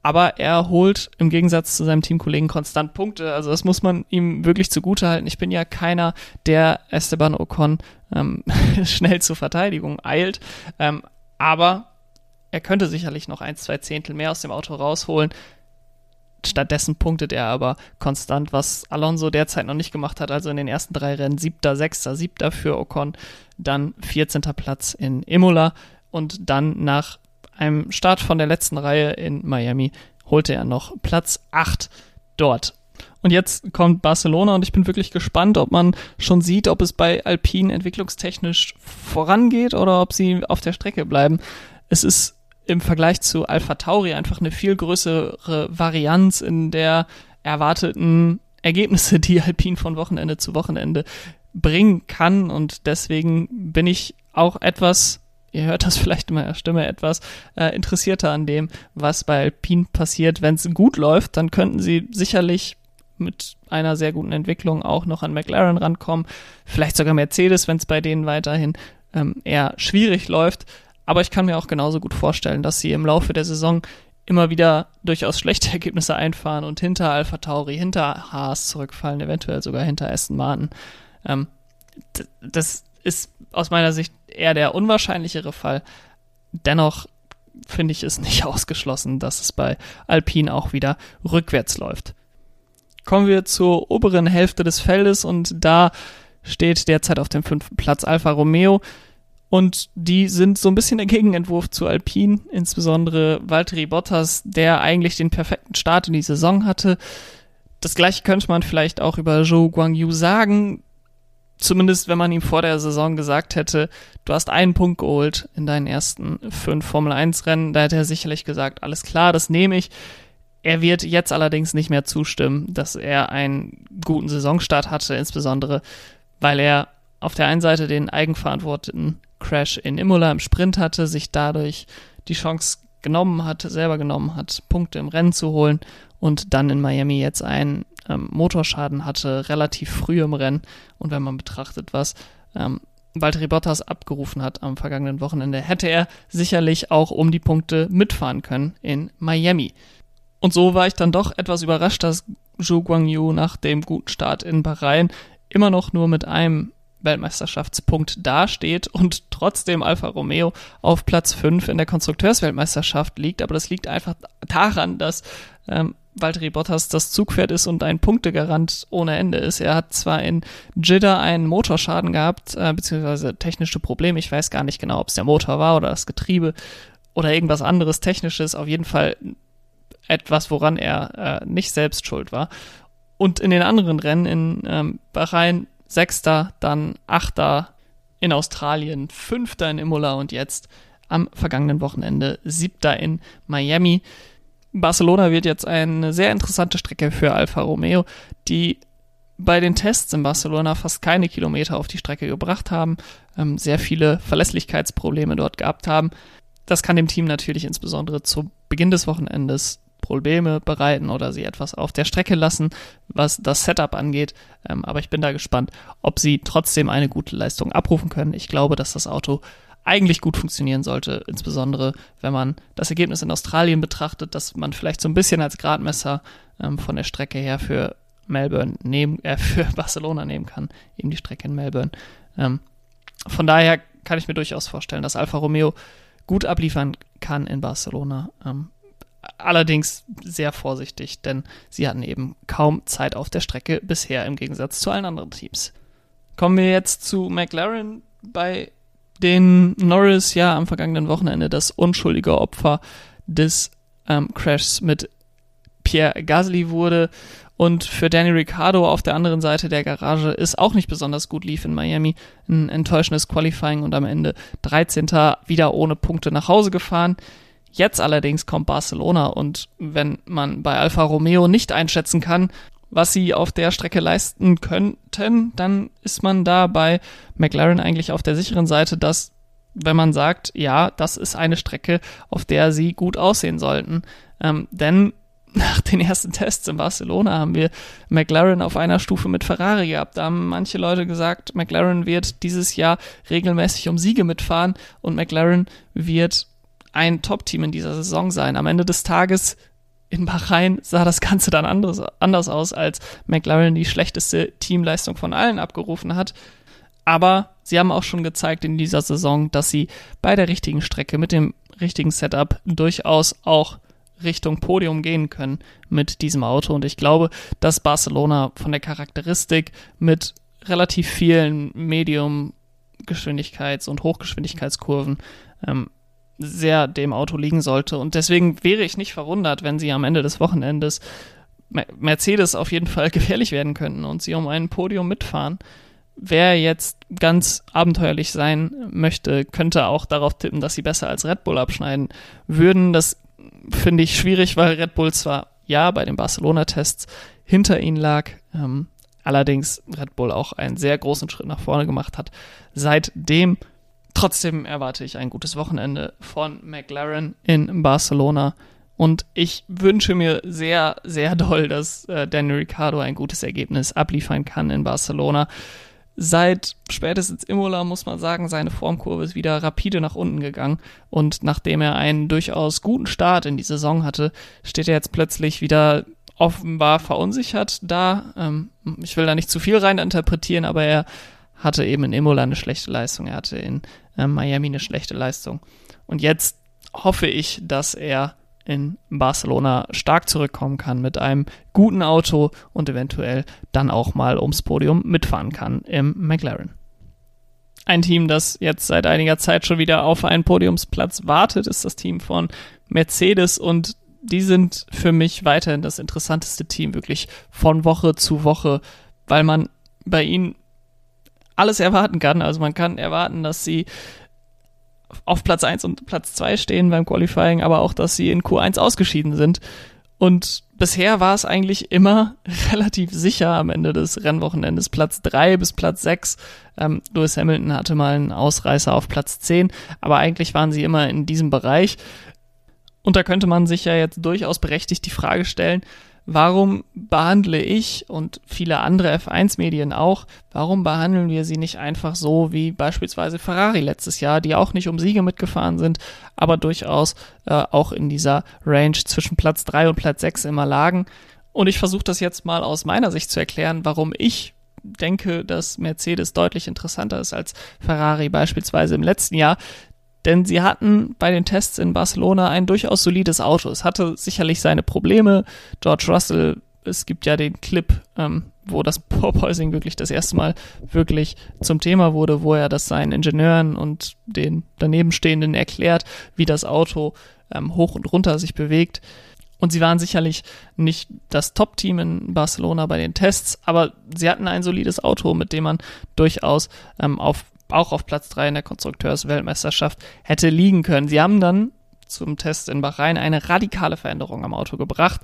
Aber er holt im Gegensatz zu seinem Teamkollegen konstant Punkte. Also das muss man ihm wirklich zugute halten. Ich bin ja keiner, der Esteban Ocon ähm, schnell zur Verteidigung eilt. Ähm, aber er könnte sicherlich noch ein, zwei Zehntel mehr aus dem Auto rausholen. Stattdessen punktet er aber konstant, was Alonso derzeit noch nicht gemacht hat. Also in den ersten drei Rennen siebter, sechster, siebter für Ocon, dann 14. Platz in Imola und dann nach einem Start von der letzten Reihe in Miami holte er noch Platz 8 dort. Und jetzt kommt Barcelona und ich bin wirklich gespannt, ob man schon sieht, ob es bei Alpine entwicklungstechnisch vorangeht oder ob sie auf der Strecke bleiben. Es ist im Vergleich zu Alpha Tauri einfach eine viel größere Varianz in der erwarteten Ergebnisse, die Alpine von Wochenende zu Wochenende bringen kann. Und deswegen bin ich auch etwas, ihr hört das vielleicht in meiner Stimme, etwas äh, interessierter an dem, was bei Alpine passiert. Wenn es gut läuft, dann könnten sie sicherlich mit einer sehr guten Entwicklung auch noch an McLaren rankommen. Vielleicht sogar Mercedes, wenn es bei denen weiterhin ähm, eher schwierig läuft. Aber ich kann mir auch genauso gut vorstellen, dass sie im Laufe der Saison immer wieder durchaus schlechte Ergebnisse einfahren und hinter Alpha Tauri, hinter Haas zurückfallen, eventuell sogar hinter Aston Martin. Ähm, das ist aus meiner Sicht eher der unwahrscheinlichere Fall. Dennoch finde ich es nicht ausgeschlossen, dass es bei Alpine auch wieder rückwärts läuft. Kommen wir zur oberen Hälfte des Feldes und da steht derzeit auf dem fünften Platz Alfa Romeo. Und die sind so ein bisschen der Gegenentwurf zu Alpine, insbesondere Valtteri Bottas, der eigentlich den perfekten Start in die Saison hatte. Das gleiche könnte man vielleicht auch über Zhou Guangyu sagen. Zumindest wenn man ihm vor der Saison gesagt hätte, du hast einen Punkt geholt in deinen ersten fünf Formel 1 Rennen, da hätte er sicherlich gesagt, alles klar, das nehme ich. Er wird jetzt allerdings nicht mehr zustimmen, dass er einen guten Saisonstart hatte, insbesondere weil er auf der einen Seite den eigenverantworteten Crash in Imola im Sprint hatte, sich dadurch die Chance genommen hat, selber genommen hat, Punkte im Rennen zu holen und dann in Miami jetzt einen ähm, Motorschaden hatte, relativ früh im Rennen. Und wenn man betrachtet, was ähm, Valtteri Bottas abgerufen hat am vergangenen Wochenende, hätte er sicherlich auch um die Punkte mitfahren können in Miami. Und so war ich dann doch etwas überrascht, dass Zhou Guangyu nach dem guten Start in Bahrain immer noch nur mit einem Weltmeisterschaftspunkt dasteht und trotzdem Alfa Romeo auf Platz 5 in der Konstrukteursweltmeisterschaft liegt. Aber das liegt einfach daran, dass ähm, Valtteri Bottas das Zugpferd ist und ein Punktegarant ohne Ende ist. Er hat zwar in Jeddah einen Motorschaden gehabt, äh, beziehungsweise technische Probleme. Ich weiß gar nicht genau, ob es der Motor war oder das Getriebe oder irgendwas anderes Technisches. Auf jeden Fall etwas, woran er äh, nicht selbst schuld war. Und in den anderen Rennen in ähm, Bahrain Sechster, dann Achter in Australien, Fünfter in Imola und jetzt am vergangenen Wochenende Siebter in Miami. Barcelona wird jetzt eine sehr interessante Strecke für Alfa Romeo, die bei den Tests in Barcelona fast keine Kilometer auf die Strecke gebracht haben, ähm, sehr viele Verlässlichkeitsprobleme dort gehabt haben. Das kann dem Team natürlich insbesondere zu Beginn des Wochenendes Probleme bereiten oder sie etwas auf der Strecke lassen, was das Setup angeht. Ähm, aber ich bin da gespannt, ob sie trotzdem eine gute Leistung abrufen können. Ich glaube, dass das Auto eigentlich gut funktionieren sollte, insbesondere wenn man das Ergebnis in Australien betrachtet, dass man vielleicht so ein bisschen als Gradmesser ähm, von der Strecke her für Melbourne nehmen, äh, für Barcelona nehmen kann, eben die Strecke in Melbourne. Ähm, von daher kann ich mir durchaus vorstellen, dass Alfa Romeo gut abliefern kann in Barcelona. Ähm, allerdings sehr vorsichtig, denn sie hatten eben kaum Zeit auf der Strecke bisher im Gegensatz zu allen anderen Teams. Kommen wir jetzt zu McLaren, bei den Norris ja am vergangenen Wochenende das unschuldige Opfer des ähm, Crashs mit Pierre Gasly wurde und für Danny Ricciardo auf der anderen Seite der Garage ist auch nicht besonders gut lief in Miami. Ein enttäuschendes Qualifying und am Ende 13. wieder ohne Punkte nach Hause gefahren. Jetzt allerdings kommt Barcelona und wenn man bei Alfa Romeo nicht einschätzen kann, was sie auf der Strecke leisten könnten, dann ist man da bei McLaren eigentlich auf der sicheren Seite, dass wenn man sagt, ja, das ist eine Strecke, auf der sie gut aussehen sollten. Ähm, denn nach den ersten Tests in Barcelona haben wir McLaren auf einer Stufe mit Ferrari gehabt. Da haben manche Leute gesagt, McLaren wird dieses Jahr regelmäßig um Siege mitfahren und McLaren wird ein Top-Team in dieser Saison sein. Am Ende des Tages in Bahrain sah das Ganze dann anders, anders aus, als McLaren die schlechteste Teamleistung von allen abgerufen hat. Aber sie haben auch schon gezeigt in dieser Saison, dass sie bei der richtigen Strecke mit dem richtigen Setup durchaus auch Richtung Podium gehen können mit diesem Auto. Und ich glaube, dass Barcelona von der Charakteristik mit relativ vielen Medium-Geschwindigkeits- und Hochgeschwindigkeitskurven ähm, sehr dem Auto liegen sollte. Und deswegen wäre ich nicht verwundert, wenn sie am Ende des Wochenendes Mercedes auf jeden Fall gefährlich werden könnten und sie um ein Podium mitfahren. Wer jetzt ganz abenteuerlich sein möchte, könnte auch darauf tippen, dass sie besser als Red Bull abschneiden würden. Das finde ich schwierig, weil Red Bull zwar ja bei den Barcelona-Tests hinter ihnen lag, ähm, allerdings Red Bull auch einen sehr großen Schritt nach vorne gemacht hat. Seitdem trotzdem erwarte ich ein gutes Wochenende von McLaren in Barcelona. Und ich wünsche mir sehr, sehr doll, dass äh, Daniel Ricciardo ein gutes Ergebnis abliefern kann in Barcelona. Seit spätestens Imola muss man sagen, seine Formkurve ist wieder rapide nach unten gegangen. Und nachdem er einen durchaus guten Start in die Saison hatte, steht er jetzt plötzlich wieder offenbar verunsichert da. Ähm, ich will da nicht zu viel rein interpretieren, aber er hatte eben in Imola eine schlechte Leistung. Er hatte in äh, Miami eine schlechte Leistung. Und jetzt hoffe ich, dass er in Barcelona stark zurückkommen kann mit einem guten Auto und eventuell dann auch mal ums Podium mitfahren kann im McLaren. Ein Team, das jetzt seit einiger Zeit schon wieder auf einen Podiumsplatz wartet, ist das Team von Mercedes und die sind für mich weiterhin das interessanteste Team, wirklich von Woche zu Woche, weil man bei ihnen alles erwarten kann. Also man kann erwarten, dass sie auf Platz 1 und Platz 2 stehen beim Qualifying, aber auch, dass sie in Q1 ausgeschieden sind. Und bisher war es eigentlich immer relativ sicher am Ende des Rennwochenendes. Platz 3 bis Platz 6. Ähm, Lewis Hamilton hatte mal einen Ausreißer auf Platz 10, aber eigentlich waren sie immer in diesem Bereich. Und da könnte man sich ja jetzt durchaus berechtigt die Frage stellen, warum behandle ich und viele andere F1-Medien auch, warum behandeln wir sie nicht einfach so wie beispielsweise Ferrari letztes Jahr, die auch nicht um Siege mitgefahren sind, aber durchaus äh, auch in dieser Range zwischen Platz 3 und Platz 6 immer lagen. Und ich versuche das jetzt mal aus meiner Sicht zu erklären, warum ich denke, dass Mercedes deutlich interessanter ist als Ferrari beispielsweise im letzten Jahr denn sie hatten bei den Tests in Barcelona ein durchaus solides Auto. Es hatte sicherlich seine Probleme. George Russell, es gibt ja den Clip, ähm, wo das Porpoising wirklich das erste Mal wirklich zum Thema wurde, wo er das seinen Ingenieuren und den danebenstehenden erklärt, wie das Auto ähm, hoch und runter sich bewegt. Und sie waren sicherlich nicht das Top-Team in Barcelona bei den Tests, aber sie hatten ein solides Auto, mit dem man durchaus ähm, auf auch auf Platz 3 in der Konstrukteursweltmeisterschaft hätte liegen können. Sie haben dann zum Test in Bahrain eine radikale Veränderung am Auto gebracht.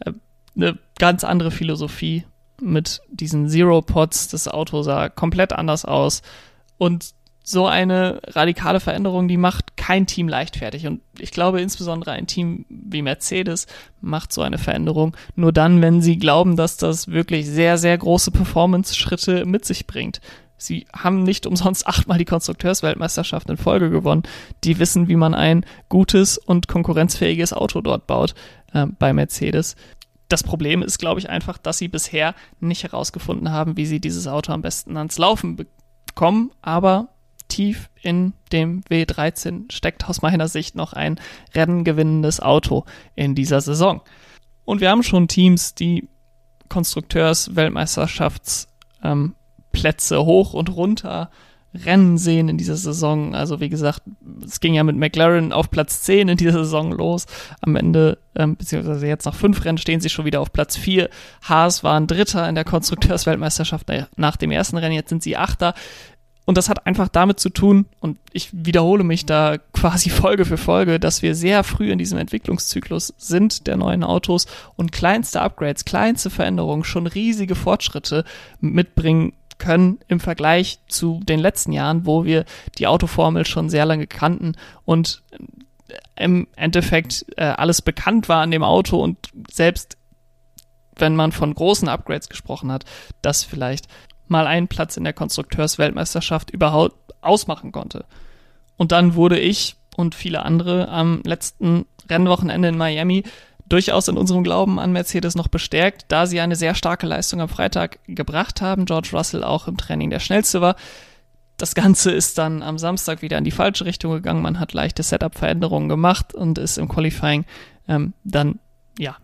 Äh, eine ganz andere Philosophie mit diesen Zero Pods. Das Auto sah komplett anders aus. Und so eine radikale Veränderung, die macht kein Team leichtfertig. Und ich glaube, insbesondere ein Team wie Mercedes macht so eine Veränderung nur dann, wenn sie glauben, dass das wirklich sehr, sehr große Performance-Schritte mit sich bringt. Sie haben nicht umsonst achtmal die Konstrukteursweltmeisterschaft in Folge gewonnen. Die wissen, wie man ein gutes und konkurrenzfähiges Auto dort baut äh, bei Mercedes. Das Problem ist, glaube ich, einfach, dass sie bisher nicht herausgefunden haben, wie sie dieses Auto am besten ans Laufen bekommen. Aber tief in dem W13 steckt aus meiner Sicht noch ein rennengewinnendes Auto in dieser Saison. Und wir haben schon Teams, die Konstrukteursweltmeisterschafts ähm, Plätze hoch und runter rennen sehen in dieser Saison. Also wie gesagt, es ging ja mit McLaren auf Platz 10 in dieser Saison los. Am Ende, ähm, beziehungsweise jetzt nach fünf Rennen stehen sie schon wieder auf Platz 4. Haas waren Dritter in der Konstrukteursweltmeisterschaft nach dem ersten Rennen, jetzt sind sie Achter. Und das hat einfach damit zu tun, und ich wiederhole mich da quasi Folge für Folge, dass wir sehr früh in diesem Entwicklungszyklus sind der neuen Autos und kleinste Upgrades, kleinste Veränderungen schon riesige Fortschritte mitbringen können im Vergleich zu den letzten Jahren, wo wir die Autoformel schon sehr lange kannten und im Endeffekt äh, alles bekannt war an dem Auto und selbst wenn man von großen Upgrades gesprochen hat, das vielleicht mal einen Platz in der Konstrukteursweltmeisterschaft überhaupt ausmachen konnte. Und dann wurde ich und viele andere am letzten Rennwochenende in Miami durchaus in unserem Glauben an Mercedes noch bestärkt, da sie eine sehr starke Leistung am Freitag gebracht haben. George Russell auch im Training der schnellste war. Das Ganze ist dann am Samstag wieder in die falsche Richtung gegangen. Man hat leichte Setup-Veränderungen gemacht und ist im Qualifying ähm, dann ja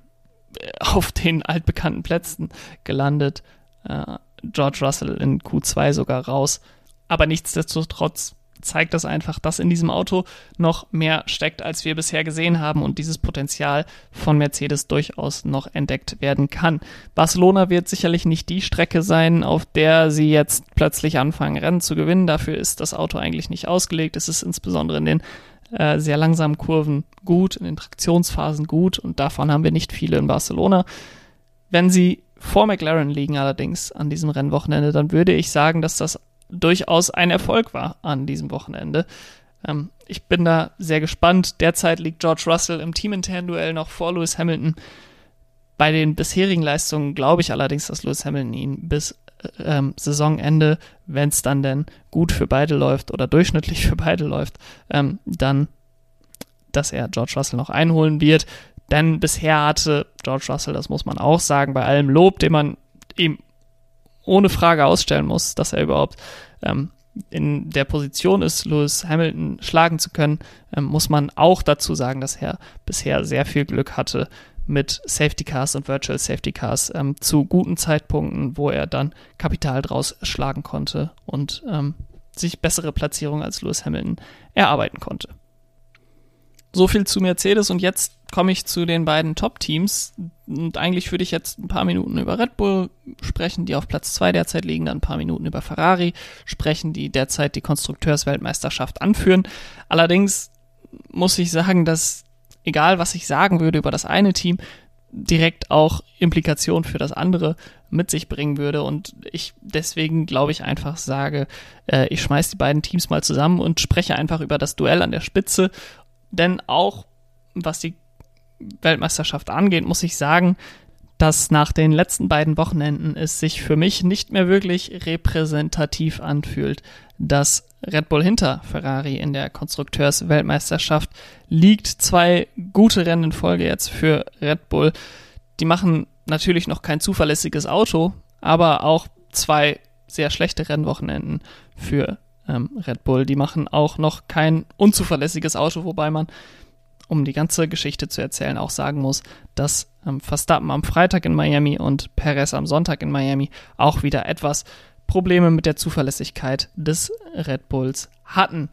auf den altbekannten Plätzen gelandet. Äh, George Russell in Q2 sogar raus. Aber nichtsdestotrotz zeigt das einfach, dass in diesem Auto noch mehr steckt, als wir bisher gesehen haben und dieses Potenzial von Mercedes durchaus noch entdeckt werden kann. Barcelona wird sicherlich nicht die Strecke sein, auf der sie jetzt plötzlich anfangen, Rennen zu gewinnen. Dafür ist das Auto eigentlich nicht ausgelegt. Es ist insbesondere in den äh, sehr langsamen Kurven gut, in den Traktionsphasen gut und davon haben wir nicht viele in Barcelona. Wenn sie vor McLaren liegen allerdings an diesem Rennwochenende, dann würde ich sagen, dass das durchaus ein Erfolg war an diesem Wochenende. Ähm, ich bin da sehr gespannt. Derzeit liegt George Russell im teaminternen Duell noch vor Lewis Hamilton. Bei den bisherigen Leistungen glaube ich allerdings, dass Lewis Hamilton ihn bis ähm, Saisonende, wenn es dann denn gut für beide läuft oder durchschnittlich für beide läuft, ähm, dann, dass er George Russell noch einholen wird. Denn bisher hatte George Russell, das muss man auch sagen, bei allem Lob, den man ihm ohne Frage ausstellen muss, dass er überhaupt ähm, in der Position ist, Lewis Hamilton schlagen zu können, ähm, muss man auch dazu sagen, dass er bisher sehr viel Glück hatte mit Safety Cars und Virtual Safety Cars ähm, zu guten Zeitpunkten, wo er dann Kapital draus schlagen konnte und ähm, sich bessere Platzierungen als Lewis Hamilton erarbeiten konnte. So viel zu Mercedes und jetzt komme ich zu den beiden Top-Teams. Und eigentlich würde ich jetzt ein paar Minuten über Red Bull sprechen, die auf Platz 2 derzeit liegen, dann ein paar Minuten über Ferrari sprechen, die derzeit die Konstrukteursweltmeisterschaft anführen. Allerdings muss ich sagen, dass egal was ich sagen würde über das eine Team, direkt auch Implikationen für das andere mit sich bringen würde und ich deswegen glaube ich einfach sage, äh, ich schmeiß die beiden Teams mal zusammen und spreche einfach über das Duell an der Spitze, denn auch was die Weltmeisterschaft angeht, muss ich sagen, dass nach den letzten beiden Wochenenden es sich für mich nicht mehr wirklich repräsentativ anfühlt, dass Red Bull hinter Ferrari in der Konstrukteursweltmeisterschaft liegt. Zwei gute Rennen in Folge jetzt für Red Bull. Die machen natürlich noch kein zuverlässiges Auto, aber auch zwei sehr schlechte Rennwochenenden für ähm, Red Bull. Die machen auch noch kein unzuverlässiges Auto, wobei man um die ganze Geschichte zu erzählen, auch sagen muss, dass ähm, Verstappen am Freitag in Miami und Perez am Sonntag in Miami auch wieder etwas Probleme mit der Zuverlässigkeit des Red Bulls hatten.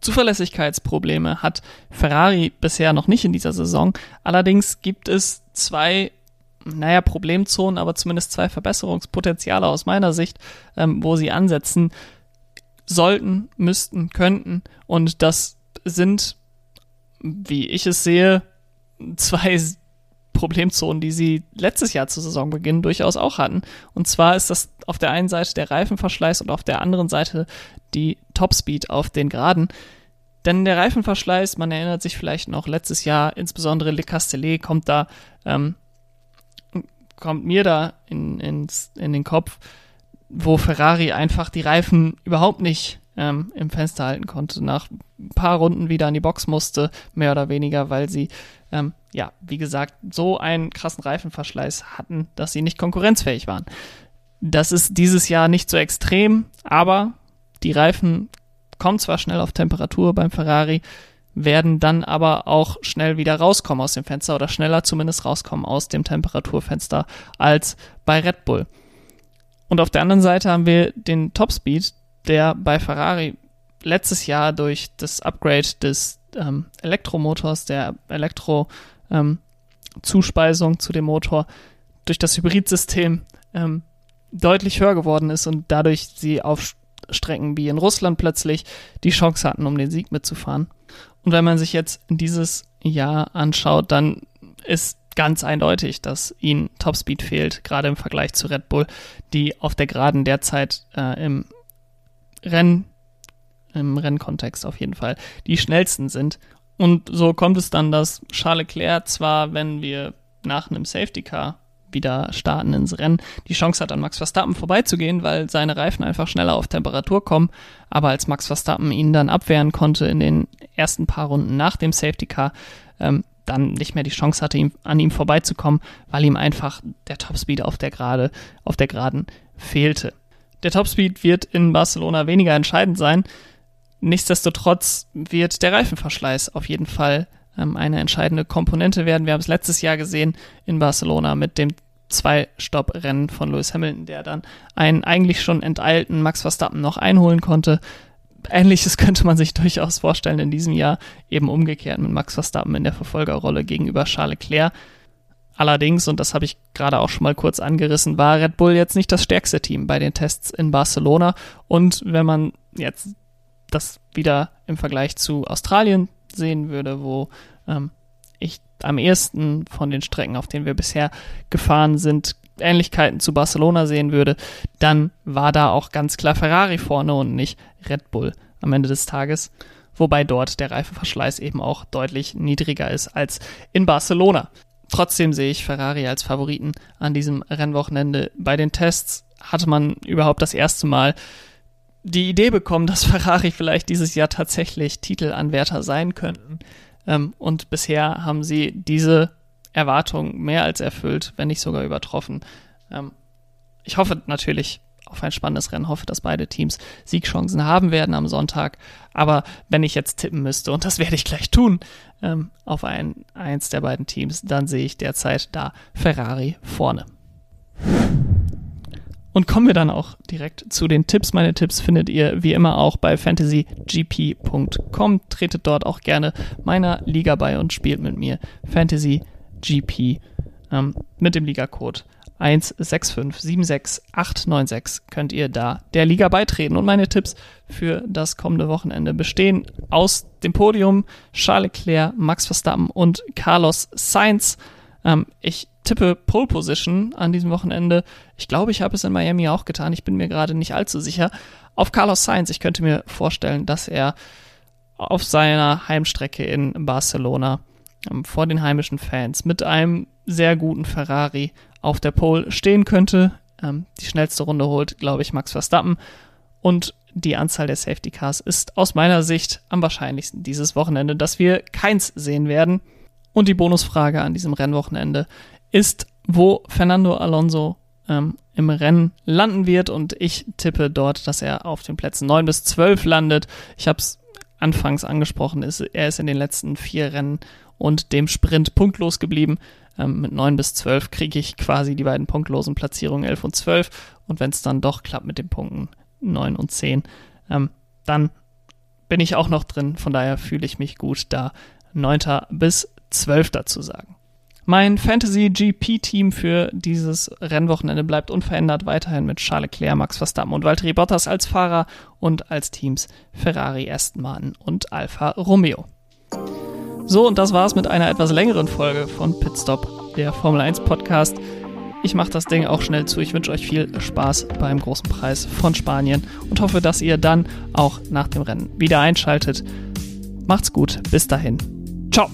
Zuverlässigkeitsprobleme hat Ferrari bisher noch nicht in dieser Saison. Allerdings gibt es zwei, naja, Problemzonen, aber zumindest zwei Verbesserungspotenziale aus meiner Sicht, ähm, wo sie ansetzen sollten, müssten, könnten. Und das sind wie ich es sehe, zwei Problemzonen, die sie letztes Jahr zu Saisonbeginn durchaus auch hatten. Und zwar ist das auf der einen Seite der Reifenverschleiß und auf der anderen Seite die Topspeed auf den Geraden. Denn der Reifenverschleiß, man erinnert sich vielleicht noch letztes Jahr, insbesondere Le Castellet kommt da, ähm, kommt mir da in, ins, in den Kopf, wo Ferrari einfach die Reifen überhaupt nicht ähm, im Fenster halten konnte, nach ein paar Runden wieder an die Box musste, mehr oder weniger, weil sie, ähm, ja, wie gesagt, so einen krassen Reifenverschleiß hatten, dass sie nicht konkurrenzfähig waren. Das ist dieses Jahr nicht so extrem, aber die Reifen kommen zwar schnell auf Temperatur beim Ferrari, werden dann aber auch schnell wieder rauskommen aus dem Fenster oder schneller zumindest rauskommen aus dem Temperaturfenster als bei Red Bull. Und auf der anderen Seite haben wir den Topspeed, der bei Ferrari letztes Jahr durch das Upgrade des ähm, Elektromotors, der Elektro-Zuspeisung ähm, zu dem Motor, durch das Hybridsystem ähm, deutlich höher geworden ist und dadurch sie auf Strecken wie in Russland plötzlich die Chance hatten, um den Sieg mitzufahren. Und wenn man sich jetzt dieses Jahr anschaut, dann ist ganz eindeutig, dass ihnen Topspeed fehlt, gerade im Vergleich zu Red Bull, die auf der Geraden derzeit äh, im Renn, im Rennkontext auf jeden Fall, die schnellsten sind. Und so kommt es dann, dass Charles Leclerc zwar, wenn wir nach einem Safety Car wieder starten ins Rennen, die Chance hat, an Max Verstappen vorbeizugehen, weil seine Reifen einfach schneller auf Temperatur kommen. Aber als Max Verstappen ihn dann abwehren konnte in den ersten paar Runden nach dem Safety Car, ähm, dann nicht mehr die Chance hatte, ihm, an ihm vorbeizukommen, weil ihm einfach der Topspeed auf der Gerade, auf der Geraden fehlte. Der Topspeed wird in Barcelona weniger entscheidend sein. Nichtsdestotrotz wird der Reifenverschleiß auf jeden Fall ähm, eine entscheidende Komponente werden. Wir haben es letztes Jahr gesehen in Barcelona mit dem Zwei-Stopp-Rennen von Lewis Hamilton, der dann einen eigentlich schon enteilten Max Verstappen noch einholen konnte. Ähnliches könnte man sich durchaus vorstellen in diesem Jahr, eben umgekehrt mit Max Verstappen in der Verfolgerrolle gegenüber Charles Leclerc. Allerdings, und das habe ich gerade auch schon mal kurz angerissen, war Red Bull jetzt nicht das stärkste Team bei den Tests in Barcelona. Und wenn man jetzt das wieder im Vergleich zu Australien sehen würde, wo ähm, ich am ehesten von den Strecken, auf denen wir bisher gefahren sind, Ähnlichkeiten zu Barcelona sehen würde, dann war da auch ganz klar Ferrari vorne und nicht Red Bull am Ende des Tages. Wobei dort der Reifenverschleiß eben auch deutlich niedriger ist als in Barcelona. Trotzdem sehe ich Ferrari als Favoriten an diesem Rennwochenende. Bei den Tests hatte man überhaupt das erste Mal die Idee bekommen, dass Ferrari vielleicht dieses Jahr tatsächlich Titelanwärter sein könnten. Ähm, und bisher haben sie diese Erwartung mehr als erfüllt, wenn nicht sogar übertroffen. Ähm, ich hoffe natürlich auf ein spannendes Rennen, hoffe, dass beide Teams Siegchancen haben werden am Sonntag. Aber wenn ich jetzt tippen müsste, und das werde ich gleich tun, ähm, auf ein, eins der beiden Teams, dann sehe ich derzeit da Ferrari vorne. Und kommen wir dann auch direkt zu den Tipps. Meine Tipps findet ihr wie immer auch bei fantasygp.com. Tretet dort auch gerne meiner Liga bei und spielt mit mir FantasyGP ähm, mit dem Ligacode 165769896 könnt ihr da der Liga beitreten. Und meine Tipps für das kommende Wochenende bestehen aus dem Podium Charles Leclerc, Max Verstappen und Carlos Sainz. Ähm, ich tippe Pole Position an diesem Wochenende. Ich glaube, ich habe es in Miami auch getan. Ich bin mir gerade nicht allzu sicher. Auf Carlos Sainz. Ich könnte mir vorstellen, dass er auf seiner Heimstrecke in Barcelona ähm, vor den heimischen Fans mit einem sehr guten Ferrari auf der Pole stehen könnte. Ähm, die schnellste Runde holt, glaube ich, Max Verstappen. Und die Anzahl der Safety Cars ist aus meiner Sicht am wahrscheinlichsten dieses Wochenende, dass wir keins sehen werden. Und die Bonusfrage an diesem Rennwochenende ist, wo Fernando Alonso ähm, im Rennen landen wird. Und ich tippe dort, dass er auf den Plätzen 9 bis 12 landet. Ich habe es anfangs angesprochen, ist, er ist in den letzten vier Rennen und dem Sprint punktlos geblieben. Ähm, mit 9 bis 12 kriege ich quasi die beiden punktlosen Platzierungen 11 und 12. Und wenn es dann doch klappt mit den Punkten 9 und 10, ähm, dann bin ich auch noch drin. Von daher fühle ich mich gut, da 9. bis 12. zu sagen. Mein Fantasy GP-Team für dieses Rennwochenende bleibt unverändert weiterhin mit Charles Leclerc, Max Verstappen und Valtteri Bottas als Fahrer und als Teams Ferrari, Aston Martin und Alfa Romeo. So, und das war's mit einer etwas längeren Folge von Pitstop, der Formel 1 Podcast. Ich mache das Ding auch schnell zu. Ich wünsche euch viel Spaß beim großen Preis von Spanien und hoffe, dass ihr dann auch nach dem Rennen wieder einschaltet. Macht's gut. Bis dahin. Ciao.